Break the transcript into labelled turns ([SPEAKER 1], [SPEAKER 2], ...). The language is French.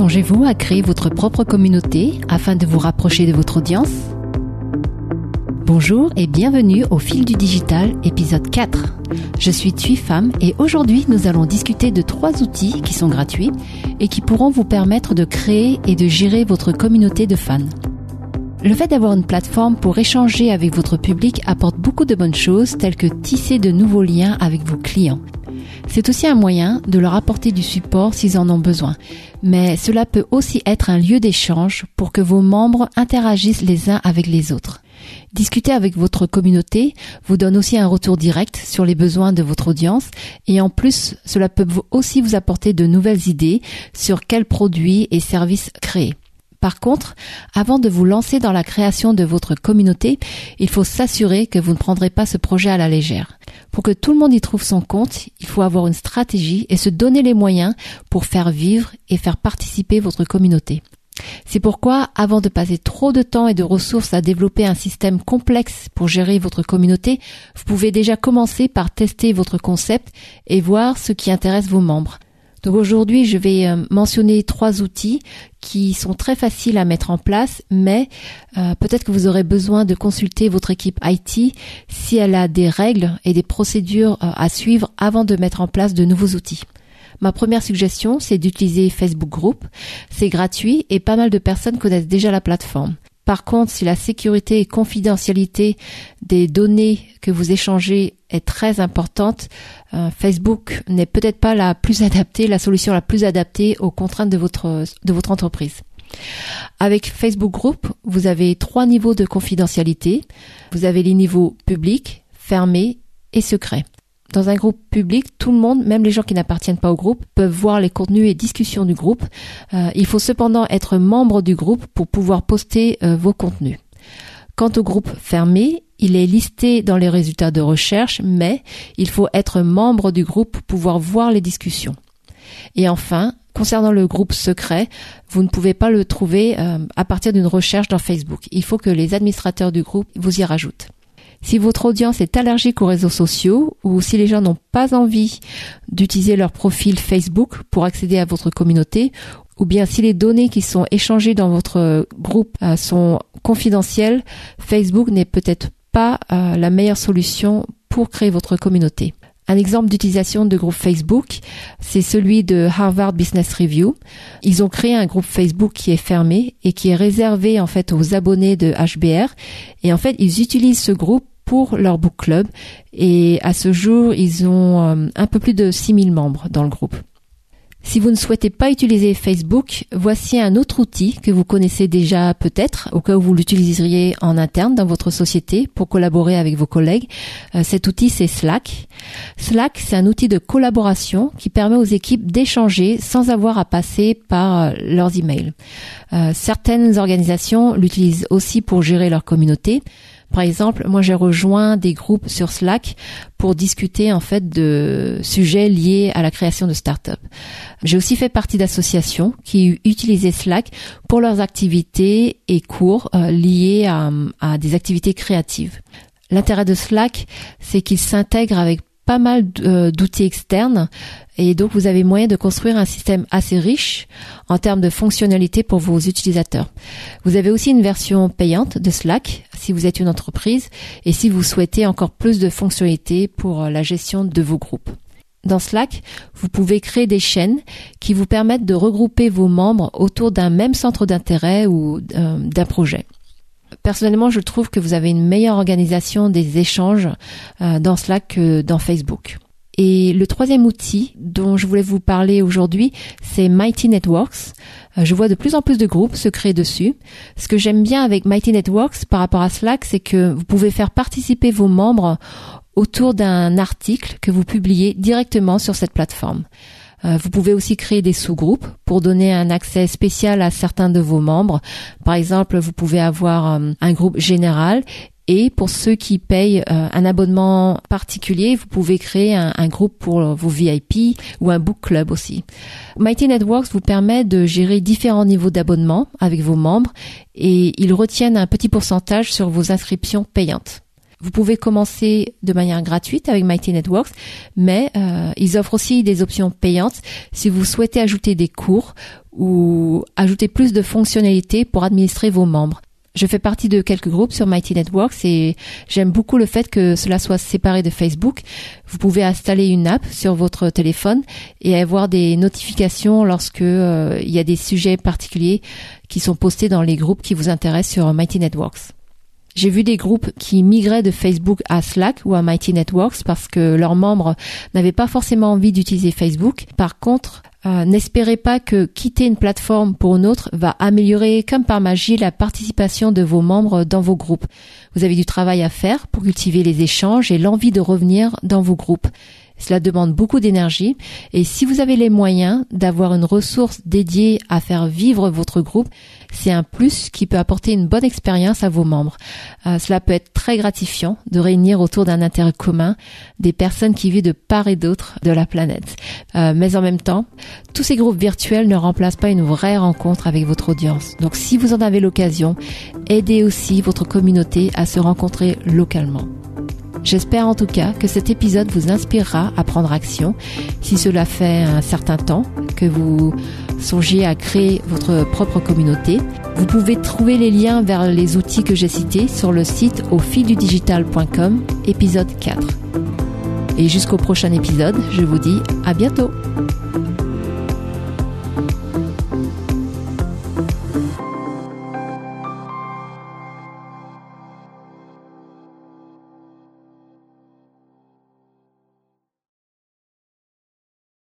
[SPEAKER 1] Songez-vous à créer votre propre communauté afin de vous rapprocher de votre audience? Bonjour et bienvenue au fil du digital épisode 4. Je suis Tui Femme et aujourd'hui nous allons discuter de trois outils qui sont gratuits et qui pourront vous permettre de créer et de gérer votre communauté de fans. Le fait d'avoir une plateforme pour échanger avec votre public apporte beaucoup de bonnes choses telles que tisser de nouveaux liens avec vos clients. C'est aussi un moyen de leur apporter du support s'ils en ont besoin. Mais cela peut aussi être un lieu d'échange pour que vos membres interagissent les uns avec les autres. Discuter avec votre communauté vous donne aussi un retour direct sur les besoins de votre audience et en plus cela peut aussi vous apporter de nouvelles idées sur quels produits et services créer. Par contre, avant de vous lancer dans la création de votre communauté, il faut s'assurer que vous ne prendrez pas ce projet à la légère. Pour que tout le monde y trouve son compte, il faut avoir une stratégie et se donner les moyens pour faire vivre et faire participer votre communauté. C'est pourquoi, avant de passer trop de temps et de ressources à développer un système complexe pour gérer votre communauté, vous pouvez déjà commencer par tester votre concept et voir ce qui intéresse vos membres. Donc aujourd'hui, je vais euh, mentionner trois outils qui sont très faciles à mettre en place, mais euh, peut-être que vous aurez besoin de consulter votre équipe IT si elle a des règles et des procédures euh, à suivre avant de mettre en place de nouveaux outils. Ma première suggestion, c'est d'utiliser Facebook Group. C'est gratuit et pas mal de personnes connaissent déjà la plateforme. Par contre, si la sécurité et confidentialité des données que vous échangez est très importante, euh, Facebook n'est peut-être pas la plus adaptée, la solution la plus adaptée aux contraintes de votre, de votre entreprise. Avec Facebook Group, vous avez trois niveaux de confidentialité. Vous avez les niveaux public, fermé et secret. Dans un groupe public, tout le monde, même les gens qui n'appartiennent pas au groupe, peuvent voir les contenus et discussions du groupe. Euh, il faut cependant être membre du groupe pour pouvoir poster euh, vos contenus. Quant au groupe fermé, il est listé dans les résultats de recherche, mais il faut être membre du groupe pour pouvoir voir les discussions. Et enfin, concernant le groupe secret, vous ne pouvez pas le trouver euh, à partir d'une recherche dans Facebook. Il faut que les administrateurs du groupe vous y rajoutent. Si votre audience est allergique aux réseaux sociaux ou si les gens n'ont pas envie d'utiliser leur profil Facebook pour accéder à votre communauté ou bien si les données qui sont échangées dans votre groupe euh, sont confidentielles, Facebook n'est peut-être pas euh, la meilleure solution pour créer votre communauté. Un exemple d'utilisation de groupe Facebook, c'est celui de Harvard Business Review. Ils ont créé un groupe Facebook qui est fermé et qui est réservé en fait aux abonnés de HBR. Et en fait, ils utilisent ce groupe pour leur book club. Et à ce jour, ils ont euh, un peu plus de 6000 membres dans le groupe. Si vous ne souhaitez pas utiliser Facebook, voici un autre outil que vous connaissez déjà peut-être, au cas où vous l'utiliseriez en interne dans votre société pour collaborer avec vos collègues. Euh, cet outil, c'est Slack. Slack, c'est un outil de collaboration qui permet aux équipes d'échanger sans avoir à passer par euh, leurs emails. Euh, certaines organisations l'utilisent aussi pour gérer leur communauté. Par exemple, moi j'ai rejoint des groupes sur Slack pour discuter en fait de sujets liés à la création de start-up. J'ai aussi fait partie d'associations qui utilisaient Slack pour leurs activités et cours euh, liés à, à des activités créatives. L'intérêt de Slack, c'est qu'il s'intègre avec pas mal euh, d'outils externes et donc vous avez moyen de construire un système assez riche en termes de fonctionnalités pour vos utilisateurs. Vous avez aussi une version payante de Slack si vous êtes une entreprise et si vous souhaitez encore plus de fonctionnalités pour euh, la gestion de vos groupes. Dans Slack, vous pouvez créer des chaînes qui vous permettent de regrouper vos membres autour d'un même centre d'intérêt ou euh, d'un projet personnellement, je trouve que vous avez une meilleure organisation des échanges euh, dans Slack que dans Facebook. Et le troisième outil dont je voulais vous parler aujourd'hui, c'est Mighty Networks. Euh, je vois de plus en plus de groupes se créer dessus. Ce que j'aime bien avec Mighty Networks par rapport à Slack, c'est que vous pouvez faire participer vos membres autour d'un article que vous publiez directement sur cette plateforme. Euh, vous pouvez aussi créer des sous-groupes pour donner un accès spécial à certains de vos membres. Par exemple, vous pouvez avoir euh, un groupe général et pour ceux qui payent euh, un abonnement particulier, vous pouvez créer un, un, groupe pour vos VIP ou un book club aussi. Mighty Networks vous permet de gérer différents niveaux d'abonnement avec vos membres et ils retiennent un petit pourcentage sur vos inscriptions payantes. Vous pouvez commencer de manière gratuite avec Mighty Networks, mais euh, ils offrent aussi des options payantes si vous souhaitez ajouter des cours ou ajouter plus de fonctionnalités pour administrer vos membres. Je fais partie de quelques groupes sur Mighty Networks et j'aime beaucoup le fait que cela soit séparé de Facebook. Vous pouvez installer une app sur votre téléphone et avoir des notifications lorsque euh, il y a des sujets particuliers qui sont postés dans les groupes qui vous intéressent sur Mighty Networks. J'ai vu des groupes qui migraient de Facebook à Slack ou à Mighty Networks parce que leurs membres n'avaient pas forcément envie d'utiliser Facebook. Par contre, euh, n'espérez pas que quitter une plateforme pour une autre va améliorer comme par magie la participation de vos membres dans vos groupes. Vous avez du travail à faire pour cultiver les échanges et l'envie de revenir dans vos groupes. Cela demande beaucoup d'énergie et si vous avez les moyens d'avoir une ressource dédiée à faire vivre votre groupe, c'est un plus qui peut apporter une bonne expérience à vos membres. Euh, cela peut être très gratifiant de réunir autour d'un intérêt commun des personnes qui vivent de part et d'autre de la planète. Euh, mais en même temps, tous ces groupes virtuels ne remplacent pas une vraie rencontre avec votre audience. Donc si vous en avez l'occasion, aidez aussi votre communauté à se rencontrer localement. J'espère en tout cas que cet épisode vous inspirera à prendre action si cela fait un certain temps que vous songez à créer votre propre communauté. Vous pouvez trouver les liens vers les outils que j'ai cités sur le site au fildudigital.com épisode 4. Et jusqu'au prochain épisode, je vous dis à bientôt.